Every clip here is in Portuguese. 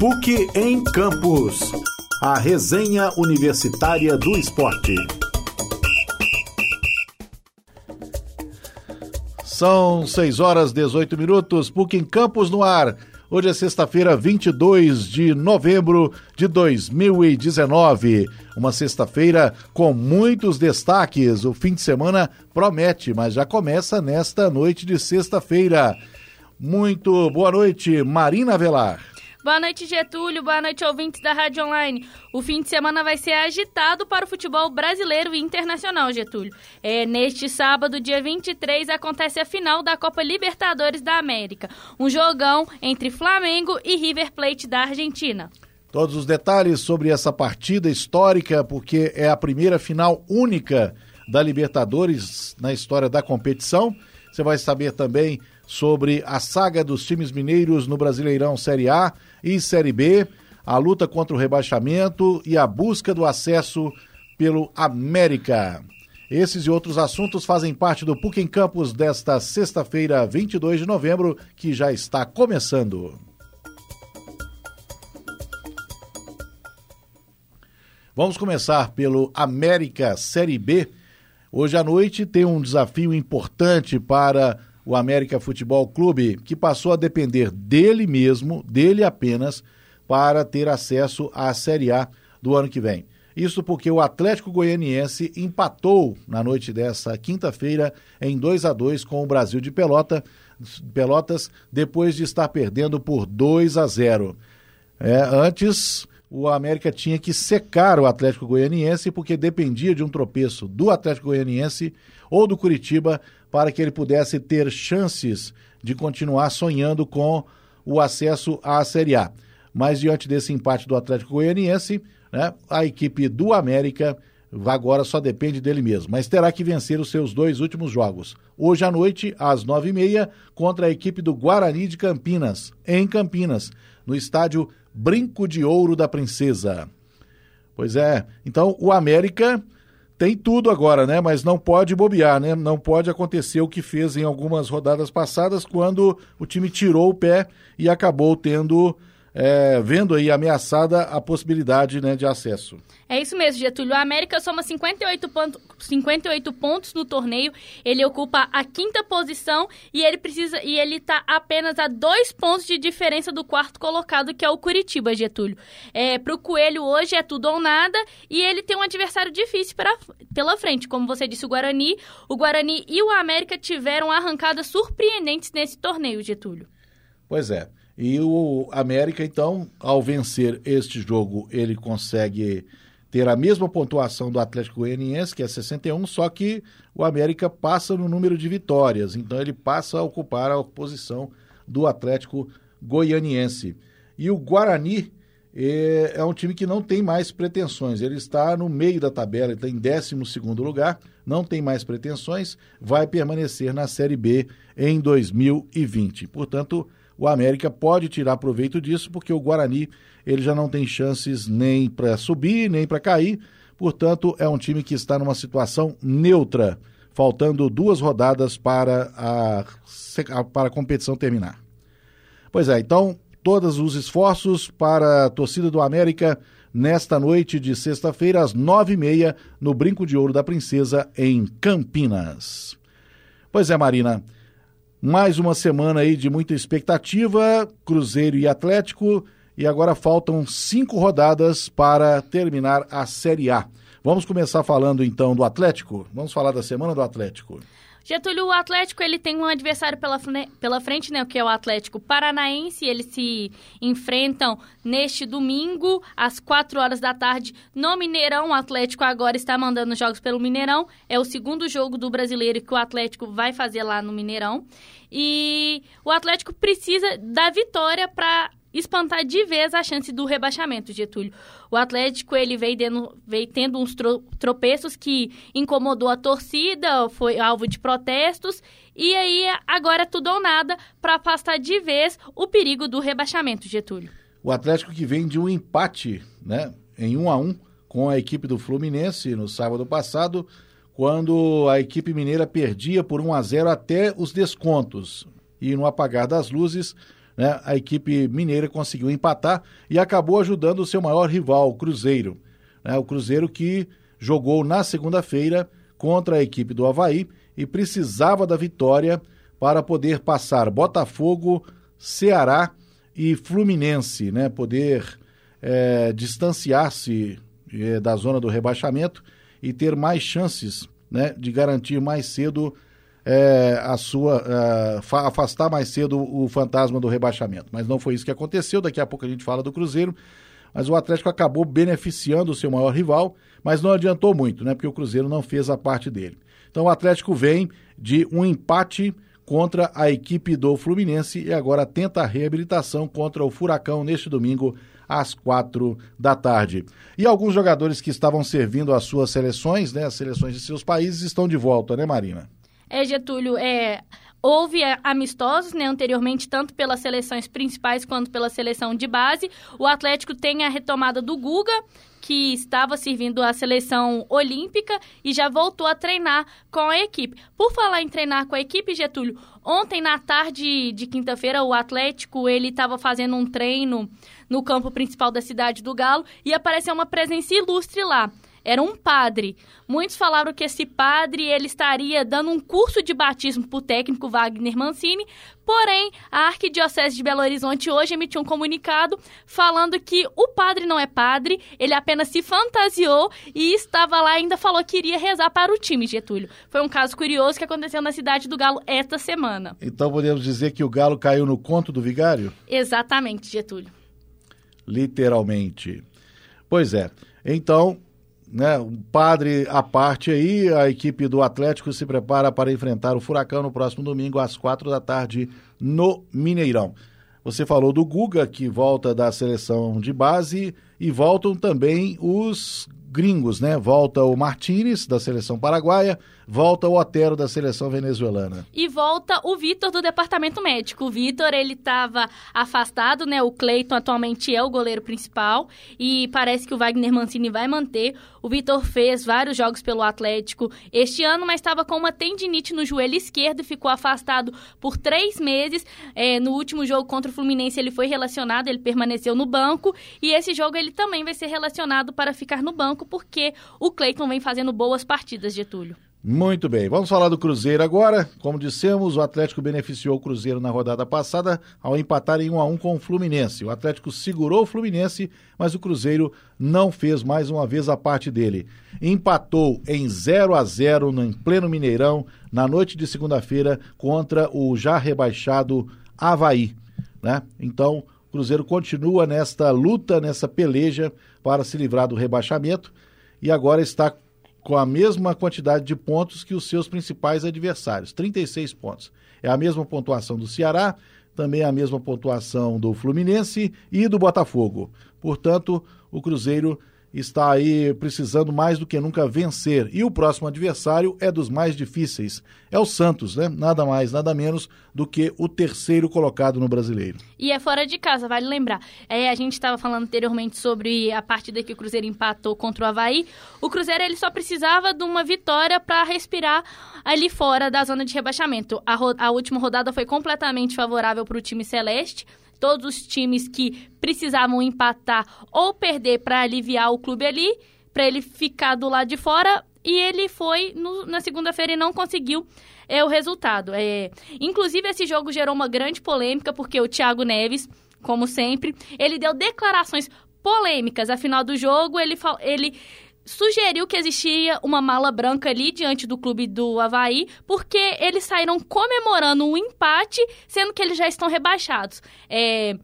PUC em Campos. A resenha universitária do esporte. São 6 horas 18 minutos, PUC em Campos no ar. Hoje é sexta-feira, 22 de novembro de 2019. Uma sexta-feira com muitos destaques. O fim de semana promete, mas já começa nesta noite de sexta-feira. Muito boa noite, Marina Velar. Boa noite, Getúlio. Boa noite, ouvintes da Rádio Online. O fim de semana vai ser agitado para o futebol brasileiro e internacional, Getúlio. É, neste sábado, dia 23, acontece a final da Copa Libertadores da América. Um jogão entre Flamengo e River Plate da Argentina. Todos os detalhes sobre essa partida histórica, porque é a primeira final única da Libertadores na história da competição. Você vai saber também sobre a saga dos times mineiros no Brasileirão Série A e Série B, a luta contra o rebaixamento e a busca do acesso pelo América. Esses e outros assuntos fazem parte do PUC em Campos desta sexta-feira, 22 de novembro, que já está começando. Vamos começar pelo América Série B. Hoje à noite tem um desafio importante para o América Futebol Clube, que passou a depender dele mesmo, dele apenas, para ter acesso à Série A do ano que vem. Isso porque o Atlético Goianiense empatou na noite dessa quinta-feira em 2 a 2 com o Brasil de Pelota, Pelotas, depois de estar perdendo por 2 a 0. É, antes, o América tinha que secar o Atlético Goianiense porque dependia de um tropeço do Atlético Goianiense ou do Curitiba para que ele pudesse ter chances de continuar sonhando com o acesso à Série A. Mas diante desse empate do Atlético Goianiense, né, a equipe do América agora só depende dele mesmo, mas terá que vencer os seus dois últimos jogos. Hoje à noite, às nove e meia, contra a equipe do Guarani de Campinas, em Campinas, no estádio Brinco de Ouro da Princesa. Pois é, então o América tem tudo agora, né? Mas não pode bobear, né? Não pode acontecer o que fez em algumas rodadas passadas, quando o time tirou o pé e acabou tendo é, vendo aí ameaçada a possibilidade né, de acesso. É isso mesmo, Getúlio. O América soma 58, ponto, 58 pontos no torneio. Ele ocupa a quinta posição e ele precisa e ele está apenas a dois pontos de diferença do quarto colocado, que é o Curitiba, Getúlio. É, Para o Coelho hoje é tudo ou nada e ele tem um adversário difícil pra, pela frente. Como você disse, o Guarani. O Guarani e o América tiveram arrancadas surpreendentes nesse torneio, Getúlio. Pois é. E o América, então, ao vencer este jogo, ele consegue ter a mesma pontuação do Atlético Goianiense, que é 61, só que o América passa no número de vitórias, então ele passa a ocupar a posição do Atlético Goianiense. E o Guarani é, é um time que não tem mais pretensões, ele está no meio da tabela, está em 12 lugar, não tem mais pretensões, vai permanecer na Série B em 2020. Portanto, o América pode tirar proveito disso, porque o Guarani ele já não tem chances nem para subir, nem para cair. Portanto, é um time que está numa situação neutra, faltando duas rodadas para a, para a competição terminar. Pois é, então, todos os esforços para a torcida do América nesta noite de sexta-feira, às nove e meia, no Brinco de Ouro da Princesa, em Campinas. Pois é, Marina. Mais uma semana aí de muita expectativa, Cruzeiro e Atlético, e agora faltam cinco rodadas para terminar a Série A. Vamos começar falando então do Atlético? Vamos falar da semana do Atlético. Getúlio, o Atlético ele tem um adversário pela, pela frente, né, que é o Atlético Paranaense. Eles se enfrentam neste domingo, às 4 horas da tarde, no Mineirão. O Atlético agora está mandando jogos pelo Mineirão. É o segundo jogo do brasileiro que o Atlético vai fazer lá no Mineirão. E o Atlético precisa da vitória para espantar de vez a chance do rebaixamento, Getúlio. O Atlético ele veio, veio tendo uns tro, tropeços que incomodou a torcida, foi alvo de protestos, e aí agora tudo ou nada para afastar de vez o perigo do rebaixamento, Getúlio. O Atlético que vem de um empate, né, em um a um com a equipe do Fluminense no sábado passado, quando a equipe mineira perdia por 1 a 0 até os descontos. E no apagar das luzes, né, a equipe mineira conseguiu empatar e acabou ajudando o seu maior rival, o Cruzeiro. Né, o Cruzeiro que jogou na segunda-feira contra a equipe do Havaí e precisava da vitória para poder passar Botafogo, Ceará e Fluminense, né? Poder é, distanciar-se é, da zona do rebaixamento e ter mais chances, né? De garantir mais cedo é, a sua é, afastar mais cedo o fantasma do rebaixamento. Mas não foi isso que aconteceu. Daqui a pouco a gente fala do Cruzeiro. Mas o Atlético acabou beneficiando o seu maior rival, mas não adiantou muito, né? Porque o Cruzeiro não fez a parte dele. Então o Atlético vem de um empate contra a equipe do Fluminense e agora tenta a reabilitação contra o Furacão neste domingo às quatro da tarde. E alguns jogadores que estavam servindo as suas seleções, né, as seleções de seus países, estão de volta, né, Marina? É, Getúlio, é, Houve amistosos né, anteriormente, tanto pelas seleções principais quanto pela seleção de base. O Atlético tem a retomada do Guga, que estava servindo a seleção olímpica e já voltou a treinar com a equipe. Por falar em treinar com a equipe, Getúlio, ontem na tarde de quinta-feira o Atlético ele estava fazendo um treino no campo principal da cidade do Galo e apareceu uma presença ilustre lá era um padre. Muitos falaram que esse padre ele estaria dando um curso de batismo para o técnico Wagner Mancini, porém a Arquidiocese de Belo Horizonte hoje emitiu um comunicado falando que o padre não é padre, ele apenas se fantasiou e estava lá e ainda falou que iria rezar para o time, Getúlio. Foi um caso curioso que aconteceu na cidade do Galo esta semana. Então podemos dizer que o Galo caiu no conto do vigário? Exatamente, Getúlio. Literalmente. Pois é. Então, né, um padre à parte aí, a equipe do Atlético se prepara para enfrentar o Furacão no próximo domingo às quatro da tarde no Mineirão. Você falou do Guga, que volta da seleção de base, e voltam também os gringos, né? Volta o Martinez, da seleção paraguaia, volta o Otero, da seleção venezuelana. E volta o Vitor, do departamento médico. O Vitor, ele estava afastado, né? O Cleiton atualmente é o goleiro principal e parece que o Wagner Mancini vai manter. O Vitor fez vários jogos pelo Atlético este ano, mas estava com uma tendinite no joelho esquerdo e ficou afastado por três meses. É, no último jogo contra o Fluminense, ele foi relacionado, ele permaneceu no banco e esse jogo ele também vai ser relacionado para ficar no banco porque o Cleiton vem fazendo boas partidas, Getúlio. Muito bem, vamos falar do Cruzeiro agora. Como dissemos, o Atlético beneficiou o Cruzeiro na rodada passada ao empatar em 1 a 1 com o Fluminense. O Atlético segurou o Fluminense, mas o Cruzeiro não fez mais uma vez a parte dele. Empatou em 0 a 0 no em pleno Mineirão na noite de segunda-feira contra o já rebaixado Havaí, né? Então, o Cruzeiro continua nesta luta, nessa peleja para se livrar do rebaixamento e agora está com a mesma quantidade de pontos que os seus principais adversários, 36 pontos. É a mesma pontuação do Ceará, também a mesma pontuação do Fluminense e do Botafogo. Portanto, o Cruzeiro está aí precisando mais do que nunca vencer. E o próximo adversário é dos mais difíceis. É o Santos, né? Nada mais, nada menos do que o terceiro colocado no brasileiro. E é fora de casa, vale lembrar. É, a gente estava falando anteriormente sobre a partida que o Cruzeiro empatou contra o Havaí. O Cruzeiro ele só precisava de uma vitória para respirar ali fora da zona de rebaixamento. A, a última rodada foi completamente favorável para o time celeste todos os times que precisavam empatar ou perder para aliviar o clube ali, para ele ficar do lado de fora. E ele foi no, na segunda-feira e não conseguiu é, o resultado. É, inclusive, esse jogo gerou uma grande polêmica, porque o Thiago Neves, como sempre, ele deu declarações polêmicas. Afinal do jogo, ele, ele sugeriu que existia uma mala branca ali diante do clube do Havaí, porque eles saíram comemorando um empate, sendo que eles já estão rebaixados. É,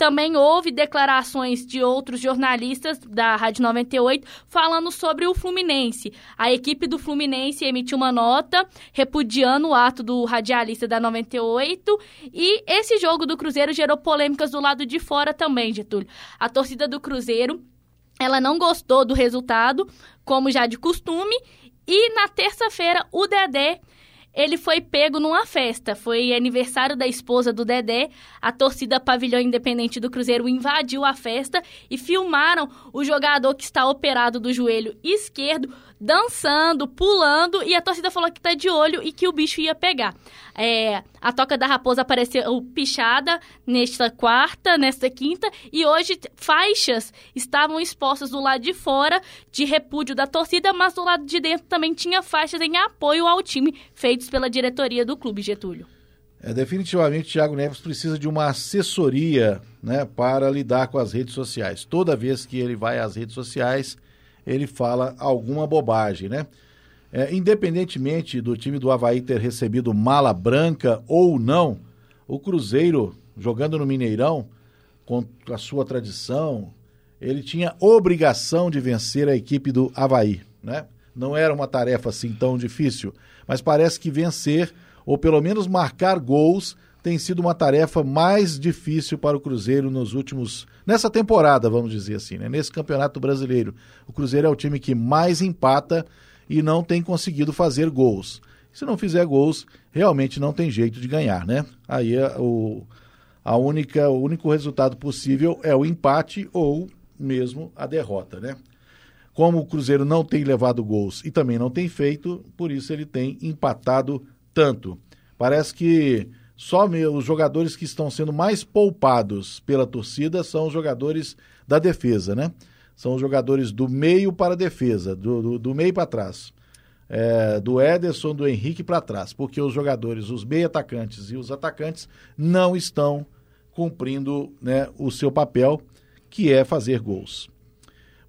também houve declarações de outros jornalistas da Rádio 98 falando sobre o Fluminense. A equipe do Fluminense emitiu uma nota repudiando o ato do radialista da 98 e esse jogo do Cruzeiro gerou polêmicas do lado de fora também, Getúlio. A torcida do Cruzeiro ela não gostou do resultado, como já de costume, e na terça-feira o Dedé ele foi pego numa festa. Foi aniversário da esposa do Dedé. A torcida Pavilhão Independente do Cruzeiro invadiu a festa e filmaram o jogador que está operado do joelho esquerdo dançando, pulando, e a torcida falou que tá de olho e que o bicho ia pegar. É, a Toca da Raposa apareceu pichada nesta quarta, nesta quinta, e hoje faixas estavam expostas do lado de fora de repúdio da torcida, mas do lado de dentro também tinha faixas em apoio ao time feitos pela diretoria do clube, Getúlio. É, definitivamente, Thiago Neves precisa de uma assessoria né, para lidar com as redes sociais. Toda vez que ele vai às redes sociais, ele fala alguma bobagem, né? É, independentemente do time do Havaí ter recebido mala branca ou não, o Cruzeiro, jogando no Mineirão, com a sua tradição, ele tinha obrigação de vencer a equipe do Havaí, né? Não era uma tarefa assim tão difícil, mas parece que vencer, ou pelo menos marcar gols, tem sido uma tarefa mais difícil para o Cruzeiro nos últimos. nessa temporada, vamos dizer assim, né? nesse campeonato brasileiro. O Cruzeiro é o time que mais empata e não tem conseguido fazer gols. Se não fizer gols, realmente não tem jeito de ganhar, né? Aí é o, a única, o único resultado possível é o empate ou mesmo a derrota, né? Como o Cruzeiro não tem levado gols e também não tem feito, por isso ele tem empatado tanto. Parece que só os jogadores que estão sendo mais poupados pela torcida são os jogadores da defesa, né? São os jogadores do meio para a defesa, do, do, do meio para trás. É, do Ederson, do Henrique para trás, porque os jogadores, os meio atacantes e os atacantes não estão cumprindo né, o seu papel, que é fazer gols.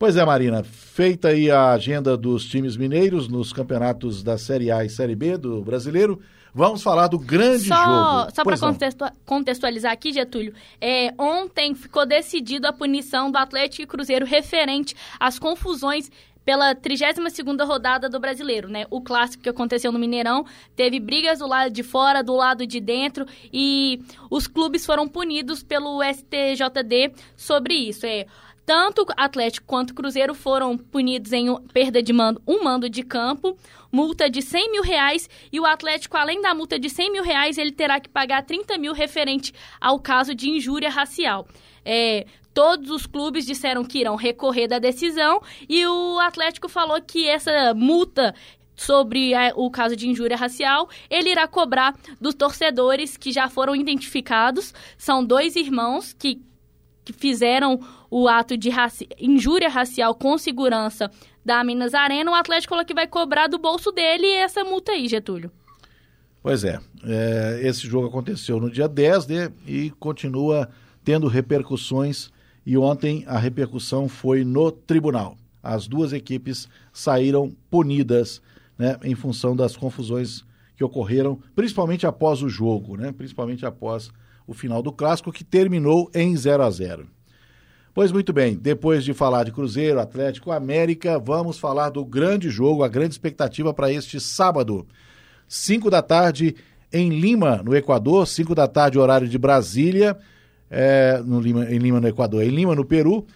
Pois é, Marina, feita aí a agenda dos times mineiros nos campeonatos da Série A e Série B do brasileiro, Vamos falar do grande só, jogo. Só para contextualizar aqui, Getúlio, é, ontem ficou decidido a punição do Atlético e Cruzeiro referente às confusões pela 32ª rodada do Brasileiro, né? O clássico que aconteceu no Mineirão teve brigas do lado de fora, do lado de dentro e os clubes foram punidos pelo STJD sobre isso. É, tanto Atlético quanto Cruzeiro foram punidos em perda de mando, um mando de campo, multa de 100 mil reais e o Atlético, além da multa de 100 mil reais, ele terá que pagar 30 mil referente ao caso de injúria racial. É, todos os clubes disseram que irão recorrer da decisão e o Atlético falou que essa multa sobre a, o caso de injúria racial, ele irá cobrar dos torcedores que já foram identificados. São dois irmãos que, que fizeram o ato de raci injúria racial com segurança da Minas Arena, o Atlético falou que vai cobrar do bolso dele essa multa aí, Getúlio. Pois é, é, esse jogo aconteceu no dia 10 né, e continua tendo repercussões e ontem a repercussão foi no tribunal. As duas equipes saíram punidas né, em função das confusões que ocorreram, principalmente após o jogo, né, principalmente após o final do clássico que terminou em 0 a 0. Pois muito bem, depois de falar de Cruzeiro, Atlético, América, vamos falar do grande jogo, a grande expectativa para este sábado. 5 da tarde em Lima, no Equador, 5 da tarde, horário de Brasília, é, no Lima, em Lima, no Equador, em Lima, no Peru.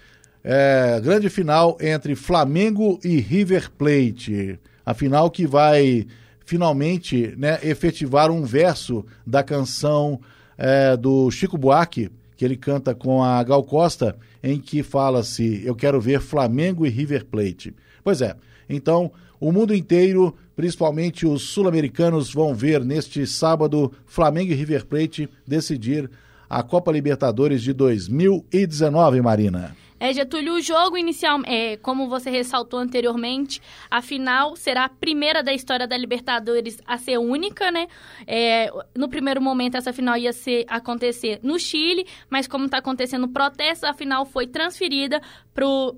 É, grande final entre Flamengo e River Plate. A final que vai finalmente né, efetivar um verso da canção é, do Chico Buarque, que ele canta com a Gal Costa, em que fala-se: Eu quero ver Flamengo e River Plate. Pois é, então o mundo inteiro, principalmente os sul-americanos, vão ver neste sábado Flamengo e River Plate decidir a Copa Libertadores de 2019, Marina. É, Getúlio, o jogo inicial, é, como você ressaltou anteriormente, a final será a primeira da história da Libertadores a ser única, né? É, no primeiro momento, essa final ia ser, acontecer no Chile, mas como está acontecendo protesto, a final foi transferida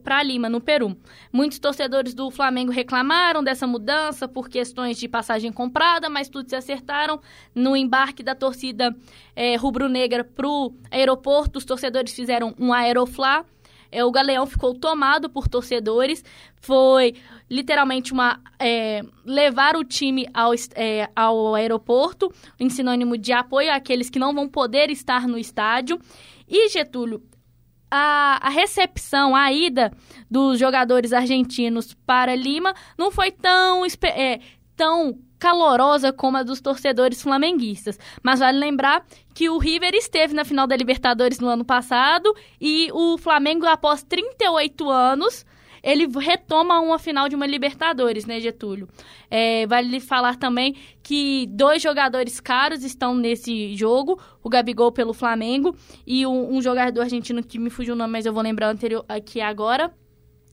para Lima, no Peru. Muitos torcedores do Flamengo reclamaram dessa mudança por questões de passagem comprada, mas tudo se acertaram. No embarque da torcida é, rubro-negra para o aeroporto, os torcedores fizeram um aeroflá é, o Galeão ficou tomado por torcedores. Foi literalmente uma é, levar o time ao, é, ao aeroporto, em sinônimo de apoio àqueles que não vão poder estar no estádio. E Getúlio, a, a, recepção, a ida dos jogadores argentinos para Lima não foi tão, é, tão calorosa como a dos torcedores flamenguistas. Mas vale lembrar que o River esteve na final da Libertadores no ano passado e o Flamengo, após 38 anos, ele retoma uma final de uma Libertadores, né, Getúlio? É, vale falar também que dois jogadores caros estão nesse jogo, o Gabigol pelo Flamengo e um, um jogador argentino que me fugiu o nome, mas eu vou lembrar anterior aqui agora.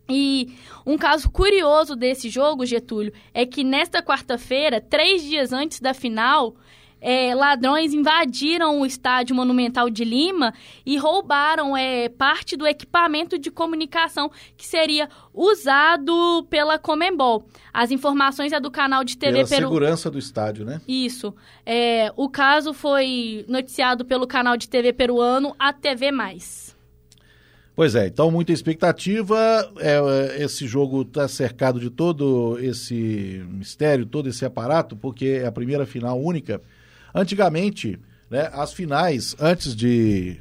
E um caso curioso desse jogo, Getúlio, é que nesta quarta-feira, três dias antes da final, é, ladrões invadiram o estádio Monumental de Lima e roubaram é, parte do equipamento de comunicação que seria usado pela Comembol. As informações é do canal de TV pela Peru... segurança do estádio, né? Isso. É, o caso foi noticiado pelo canal de TV peruano, a TV Mais. Pois é, então muita expectativa. É, esse jogo está cercado de todo esse mistério, todo esse aparato, porque é a primeira final única Antigamente, né, as finais, antes de.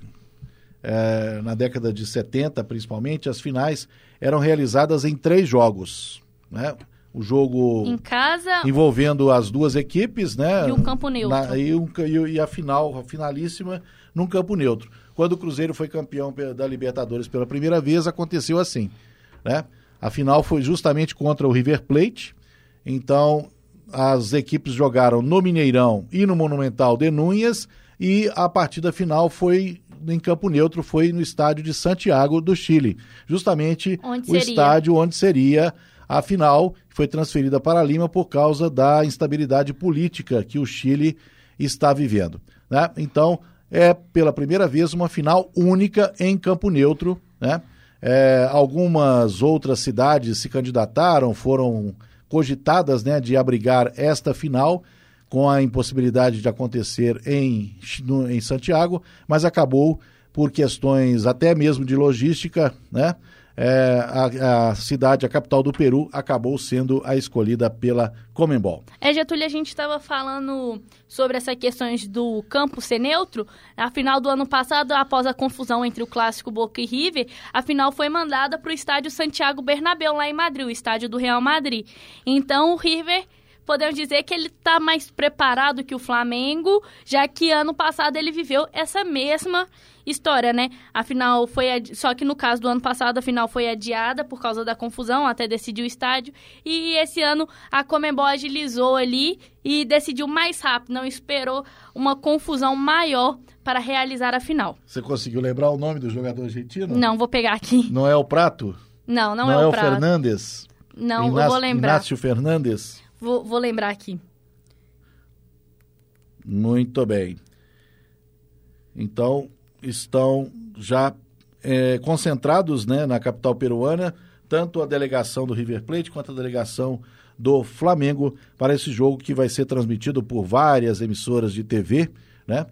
É, na década de 70, principalmente, as finais eram realizadas em três jogos. Né? O jogo. Em casa. Envolvendo as duas equipes, né? E um campo neutro. Na, e, um, e, a final, a finalíssima, num campo neutro. Quando o Cruzeiro foi campeão da Libertadores pela primeira vez, aconteceu assim. Né? A final foi justamente contra o River Plate. Então, as equipes jogaram no Mineirão e no Monumental de Núñez e a partida final foi em campo neutro, foi no estádio de Santiago do Chile, justamente onde o seria? estádio onde seria a final, foi transferida para Lima por causa da instabilidade política que o Chile está vivendo. Né? Então, é pela primeira vez uma final única em campo neutro. Né? É, algumas outras cidades se candidataram, foram cogitadas né, de abrigar esta final, com a impossibilidade de acontecer em, no, em Santiago, mas acabou por questões até mesmo de logística, né? É, a, a, cidade, a capital do Peru, acabou sendo a escolhida pela Comembol. É, Getúlio, a gente estava falando sobre essas questões do campo ser neutro. A final do ano passado, após a confusão entre o clássico Boca e River, a final foi mandada para o estádio Santiago Bernabéu, lá em Madrid, o estádio do Real Madrid. Então, o River podemos dizer que ele está mais preparado que o Flamengo, já que ano passado ele viveu essa mesma história, né? A final foi adi... só que no caso do ano passado a final foi adiada por causa da confusão até decidir o estádio e esse ano a Comembol agilizou ali e decidiu mais rápido, não esperou uma confusão maior para realizar a final. Você conseguiu lembrar o nome do jogador argentino? Não, vou pegar aqui. Não é o Prato? Não, não, não é, é o, o Prato. Fernandes? Não, Inácio, eu vou lembrar. Inácio Fernandes? Vou, vou lembrar aqui. Muito bem. Então, estão já é, concentrados né, na capital peruana, tanto a delegação do River Plate quanto a delegação do Flamengo para esse jogo que vai ser transmitido por várias emissoras de TV, né?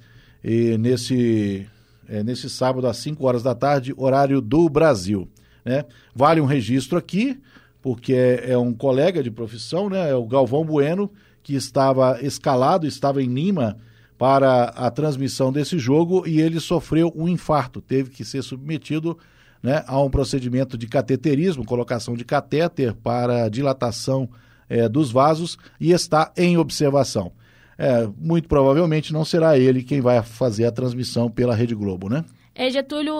E nesse, é, nesse sábado às 5 horas da tarde, horário do Brasil. Né? Vale um registro aqui, porque é, é um colega de profissão, né? É o Galvão Bueno, que estava escalado, estava em Lima para a transmissão desse jogo e ele sofreu um infarto, teve que ser submetido né, a um procedimento de cateterismo, colocação de catéter para dilatação é, dos vasos e está em observação. É, muito provavelmente não será ele quem vai fazer a transmissão pela Rede Globo, né? É, Getúlio,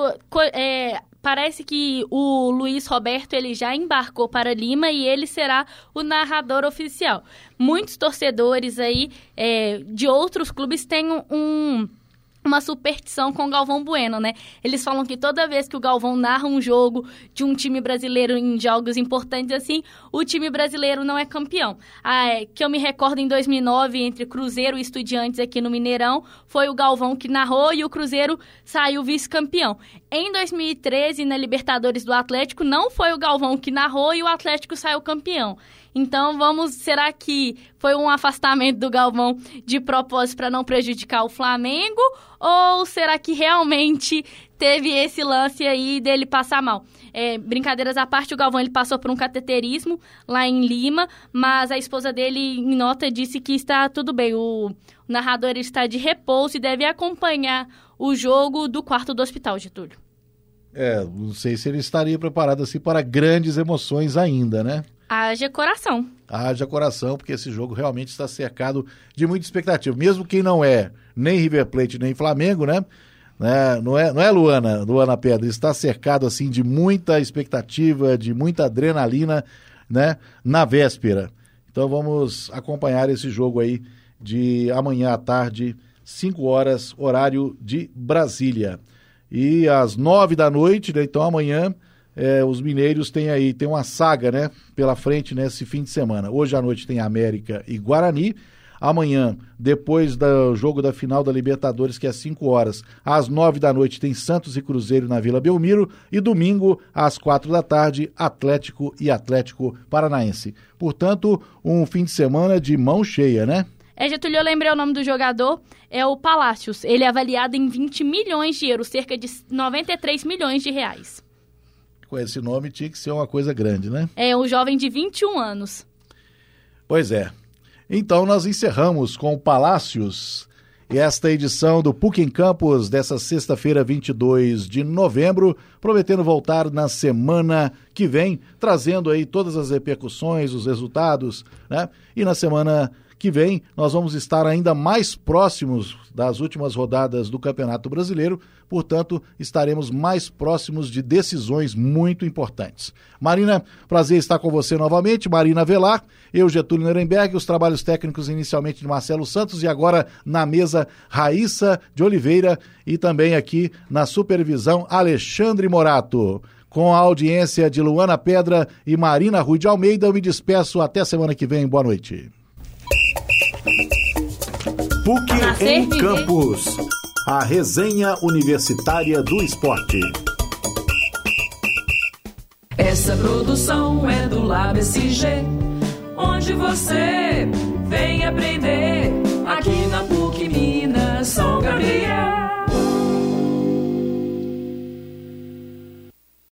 é, parece que o Luiz Roberto ele já embarcou para Lima e ele será o narrador oficial. Muitos torcedores aí é, de outros clubes têm um uma superstição com o Galvão Bueno, né? Eles falam que toda vez que o Galvão narra um jogo de um time brasileiro em jogos importantes assim, o time brasileiro não é campeão. Ah, é, que eu me recordo em 2009 entre Cruzeiro e Estudiantes aqui no Mineirão, foi o Galvão que narrou e o Cruzeiro saiu vice-campeão. Em 2013 na Libertadores do Atlético não foi o Galvão que narrou e o Atlético saiu campeão. Então vamos, será que foi um afastamento do Galvão de propósito para não prejudicar o Flamengo ou será que realmente teve esse lance aí dele passar mal? É, brincadeiras à parte, o Galvão ele passou por um cateterismo lá em Lima, mas a esposa dele em nota disse que está tudo bem. O, narrador está de repouso e deve acompanhar o jogo do quarto do hospital, Getúlio. É, não sei se ele estaria preparado assim para grandes emoções ainda, né? Haja coração. Haja coração, porque esse jogo realmente está cercado de muita expectativa. Mesmo quem não é nem River Plate nem Flamengo, né? né? Não é, não é Luana, Luana Pedra, está cercado assim de muita expectativa, de muita adrenalina, né, na véspera. Então vamos acompanhar esse jogo aí de amanhã à tarde, 5 horas, horário de Brasília. E às 9 da noite, né, então amanhã, é, os mineiros têm aí, tem uma saga, né, pela frente nesse fim de semana. Hoje à noite tem América e Guarani. Amanhã, depois do jogo da final da Libertadores, que é às 5 horas, às 9 da noite, tem Santos e Cruzeiro na Vila Belmiro. E domingo, às 4 da tarde, Atlético e Atlético Paranaense. Portanto, um fim de semana de mão cheia, né? É, Getúlio, eu lembrei o nome do jogador, é o Palácios. Ele é avaliado em 20 milhões de euros, cerca de 93 milhões de reais. Com esse nome tinha que ser uma coisa grande, né? É um jovem de 21 anos. Pois é. Então nós encerramos com Palácios esta edição do PUC em Campos dessa sexta-feira, 22 de novembro, prometendo voltar na semana que vem, trazendo aí todas as repercussões, os resultados, né? E na semana que vem nós vamos estar ainda mais próximos das últimas rodadas do Campeonato Brasileiro, portanto, estaremos mais próximos de decisões muito importantes. Marina, prazer estar com você novamente. Marina Velar, eu, Getúlio Nuremberg, os trabalhos técnicos inicialmente de Marcelo Santos e agora na mesa Raíssa de Oliveira e também aqui na supervisão Alexandre Morato. Com a audiência de Luana Pedra e Marina Rui de Almeida, eu me despeço até semana que vem. Boa noite. PUC em Campos. A resenha universitária do esporte. Essa produção é do Lab SG, onde você vem aprender.